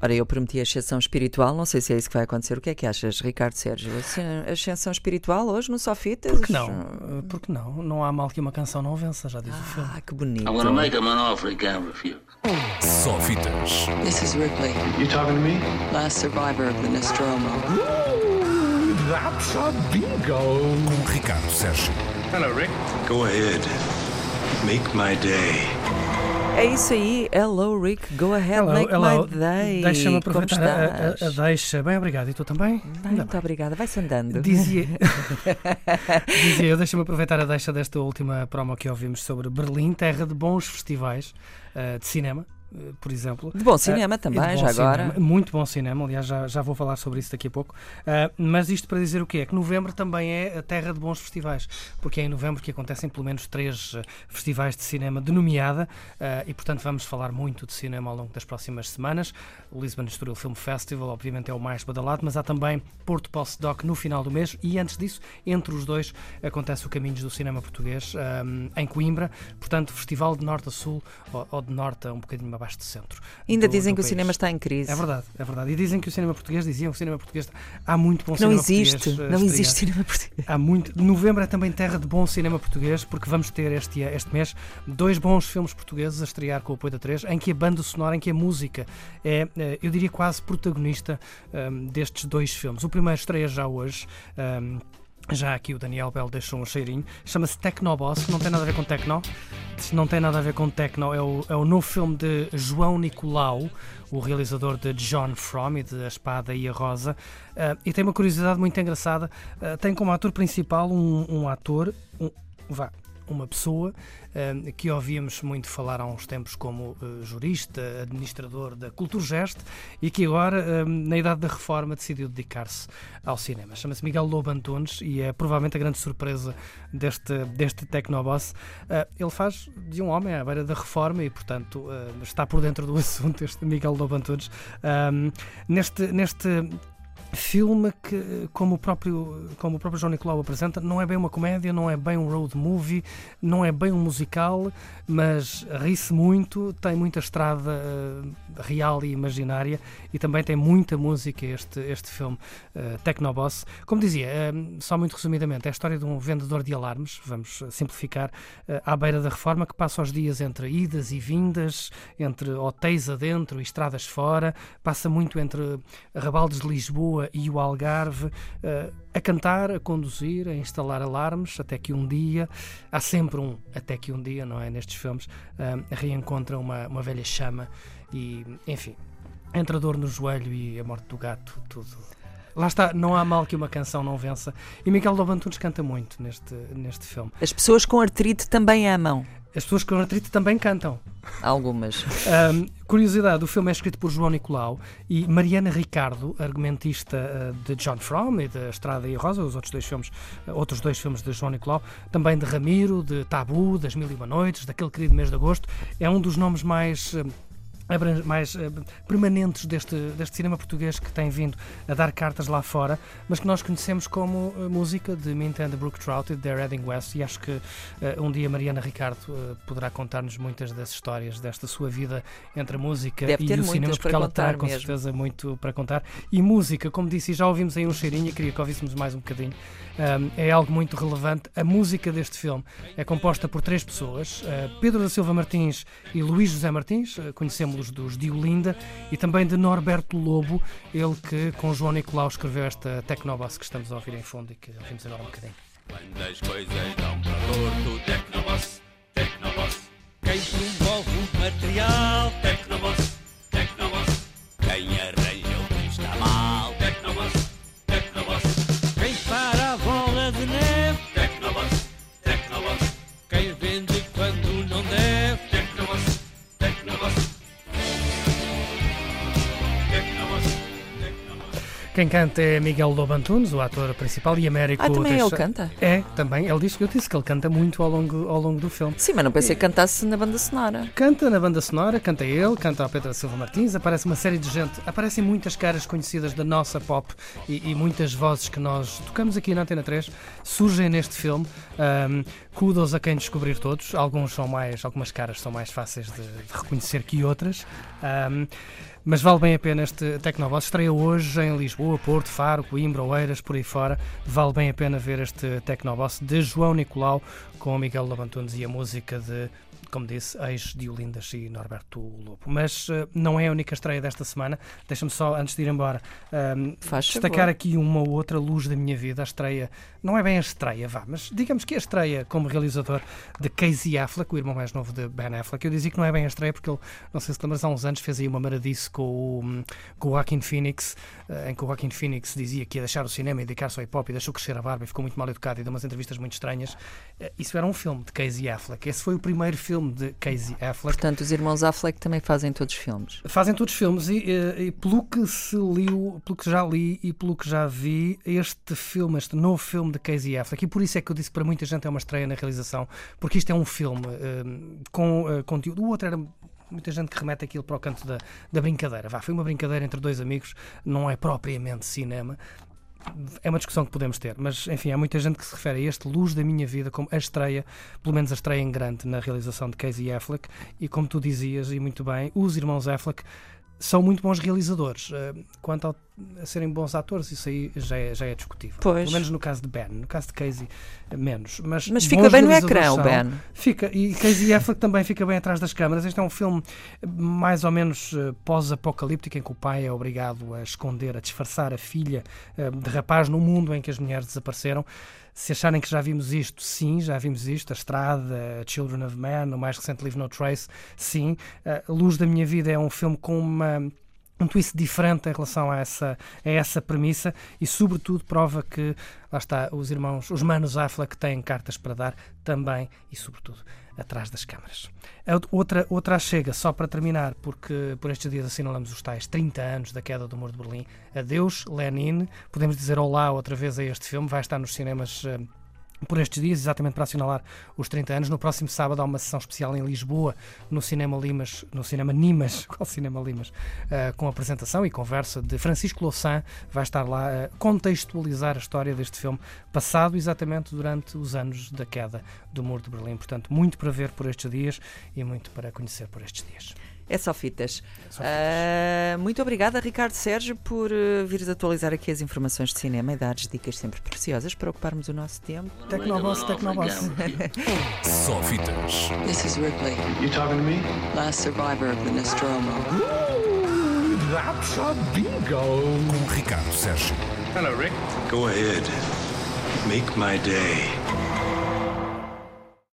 Ora, eu prometi a ascensão espiritual, não sei se é isso que vai acontecer. O que é que achas, Ricardo Sérgio? A ascensão espiritual hoje no Sofitas? Por que não? Uh, Por que não? Não há mal que uma canção não vença, já diz o filme. Ah, que bonito. I'm gonna make him an offer he can't refuse. Sófitas. This is Ripley, You talking to me? last survivor of the Nostromo. That's a bingo. Com Ricardo Sérgio. Hello, Rick. Go ahead. Make my day. É isso aí. Hello, Rick. Go ahead, Hello, make hello. my day. Deixa-me aproveitar a, a- a deixa. Bem, obrigado. E tu também? Ainda muito obrigada. Vai-se andando. bem. Dizia, dizia eu, deixa-me aproveitar a deixa desta última promo que ouvimos sobre Berlim, terra de bons festivais uh, de cinema, por exemplo. De bom cinema Ah, e de também, bom já agora. cinema, Muito bom cinema, aliás, já, já vou falar sobre isso daqui a pouco. Ah, mas isto para dizer o quê? É que novembro também é a terra de bons festivais, porque é em novembro que acontecem pelo menos três festivais de cinema de nomeada ah, e, portanto, vamos falar muito de cinema ao longo das próximas semanas. O Lisbon Estoril Film Festival, obviamente, é o mais badalado, mas há também Porto Postdoc no final do mês e, antes disso, entre os dois, acontece o Caminhos do Cinema Português ah, em Coimbra, portanto, festival de norte a sul ou, ou de norte a um bocadinho abaixo de centro. Ainda do- dizem do que o país. cinema está em crise. É verdade, é verdade. E dizem que o cinema português, diziam que o cinema português há muito bom Que não cinema existe. português. a Não existe cinema português. Há muito. Novembro é também terra de bom cinema português, porque vamos ter este, este mês dois bons filmes portugueses a estrear com o apoio da 3, em que a banda sonora, em que a música é, eh, eu diria, quase protagonista ehm, destes dois filmes. O primeiro estreia já hoje. ehm, já aqui o Daniel Bell deixou um cheirinho. Chama-se Tecnoboss, que não tem nada a ver com Tecno. Não tem nada a ver com Tecno. É o, é o novo filme de João Nicolau, o realizador de John From e de A Espada e a Rosa. Ah, e tem uma curiosidade muito engraçada. Ah, tem como ator principal um, um ator, um, vá, uma pessoa ah, que ouvíamos muito falar há uns tempos como ah, jurista, administrador da Culturgest e que agora, ah, na idade da reforma, decidiu dedicar-se ao cinema. Chama-se Miguel Lobo Antunes e é provavelmente a grande surpresa deste, deste Tecnoboss. Ele faz de um homem à beira da reforma e, portanto, está por dentro do assunto este Miguel Lobo Antunes. Neste, neste filme que, como o próprio, como o próprio João Nicolau apresenta, não é bem uma comédia, não é bem um road movie, não é bem um musical, mas ri-se muito, tem muita estrada eh, real e imaginária e também tem muita música este, este filme eh, Tecnoboss. Como dizia, eh, só muito resumidamente, é a história de um vendedor de alarmes, vamos simplificar, eh, à beira da reforma, que passa os dias entre idas e vindas, entre hotéis adentro e estradas fora, passa muito entre Rabaldes de Lisboa e o Algarve, eh, a cantar, a conduzir, a instalar alarmes, até que um dia, há sempre um até que um dia, não é? Nestes filmes, eh, reencontra uma, uma velha chama e, enfim, entre a dor no joelho e a morte do gato, tudo. Lá está, não há mal que uma canção não vença. E Miguel Lobo Antunes canta muito neste, neste filme. As pessoas com artrite também amam. As pessoas com artrite também cantam. Algumas. Ahm, curiosidade, o filme é escrito por João Nicolau e Mariana Ricardo, argumentista ah, de John Fromm e da Estrada e Rosa, os outros dois filmes, ah, outros dois filmes de João Nicolau, também de Ramiro, de Tabu, das Mil e Uma Noites, daquele querido mês de agosto, é um dos nomes mais ah, mais eh, permanentes deste, deste cinema português que tem vindo a dar cartas lá fora, mas que nós conhecemos como eh, música de Mint and the Brook Trout e de Heading West e acho que eh, um dia Mariana Ricardo poderá contar-nos muitas das histórias desta sua vida entre a música Deve e o cinema, porque ela terá com mesmo. certeza muito para contar. E música, como disse, já ouvimos aí um cheirinho e queria que ouvíssemos mais um bocadinho, um, é algo muito relevante. A música deste filme é composta por três pessoas: uh, Pedro da Silva Martins e Luís José Martins, uh, conhecemos-los dos Diolinda, e também de Norberto Lobo, ele que com João Nicolau escreveu esta Tecnobass que estamos a ouvir em fundo e que ouvimos agora um bocadinho. Quando as coisas dão para torto, Quem canta é Miguel Lobo Antunes, o ator principal, e Américo. Ah, também ele canta? É, também. Ele disse que eu disse que ele canta muito ao longo, ao longo do filme. Sim, mas não pensei que cantasse na banda sonora. Canta na banda sonora, canta ele, canta o Pedro Silva Martins, aparece uma série de gente, aparecem muitas caras conhecidas da nossa pop e, e muitas vozes que nós tocamos aqui na Antena 3 surgem neste filme, ahm, kudos a quem descobrir todos. Alguns são mais, algumas caras são mais fáceis de, de reconhecer que outras. Ahm, mas vale bem a pena este Tecnoboss. Estreia hoje em Lisboa, Porto, Faro, Coimbra, Oeiras, por aí fora. Vale bem a pena ver este Tecnoboss de João Nicolau com Miguel Labantunes e a música de, como disse, ex de Olindas e Norberto Lobo. Mas eh, não é a única estreia desta semana. Deixa-me só, antes de ir embora, ahm, Faz destacar favor. aqui uma ou outra luz da minha vida. A estreia, não é bem a estreia, vá, mas digamos que a estreia como realizador de Casey Affleck, o irmão mais novo de Ben Affleck. Eu dizia que não é bem a estreia porque ele, não sei se lembras, há uns anos fez aí uma maradice com o, com o Joaquin Phoenix, eh, em que o Joaquin Phoenix dizia que ia deixar o cinema e dedicar-se ao hip hop e deixou crescer a barba e ficou muito mal educado e deu umas entrevistas muito estranhas. Eh, Isso era um filme de Casey Affleck. Esse foi o primeiro filme de Casey Affleck. Portanto, os irmãos Affleck também fazem todos os filmes. Fazem todos filmes e, eh, e pelo que se liu, pelo que já li e pelo que já vi, este filme, este novo filme de Casey Affleck, e por isso é que eu disse que para muita gente é uma estreia na realização, porque isto é um filme eh, com eh, conteúdo. O outro era muita gente que remete aquilo para o canto da, da brincadeira. Vá, foi uma brincadeira entre dois amigos, não é propriamente cinema. É uma discussão que podemos ter, mas enfim, há muita gente que se refere a este Luz da Minha Vida como a estreia, pelo menos a estreia em grande na realização de Casey Affleck. E como tu dizias, e muito bem, os irmãos Affleck são muito bons realizadores. Eh, Quanto ao- a serem bons atores, isso aí já é, já é discutível. Pois. Pelo menos no caso de Ben, no caso de Casey, menos. Mas, Mas fica bem no ecrã, o. Ben. Fica, e Casey Affleck também fica bem atrás das câmaras. Este é um filme mais ou menos eh, pós-apocalíptico em que o pai é obrigado a esconder, a disfarçar a filha eh, de rapaz no mundo em que as mulheres desapareceram. Se acharem que já vimos isto, sim, já vimos isto. A Estrada, Children of Man, o mais recente Leave No Trace, sim. Eh, Luz da Minha Vida é um filme com uma um twist diferente em relação a essa, a essa premissa e, sobretudo, prova que, lá está, os irmãos, os manos Affleck têm cartas para dar também e, sobretudo, atrás das câmaras. Outra, outra chega, só para terminar, porque por estes dias assinalamos os tais 30 anos da queda do muro de Berlim. Adeus, Lenin. Podemos dizer olá outra vez a este filme. Vai estar nos cinemas. Por estes dias, exatamente para assinalar os 30 anos. No próximo sábado há uma sessão especial em Lisboa, no Cinema Limas, no Cinema Nimas, qual Cinema Limas, eh, com apresentação e conversa de Francisco Louçã, vai estar lá a contextualizar a história deste filme, passado exatamente durante os anos da queda do Muro de Berlim. Portanto, muito para ver por estes dias e muito para conhecer por estes dias. É só fitas. Só Ah, muito obrigada, Ricardo Sérgio, por eh, vires atualizar aqui as informações de cinema e dar dicas sempre preciosas para ocuparmos o nosso tempo. Tecnoboss, Tecnoboss. Só fitas. This is Ripley, You talking to me? last survivor of the Nostromo. Com Ricardo Sérgio. Go ahead. Make my day.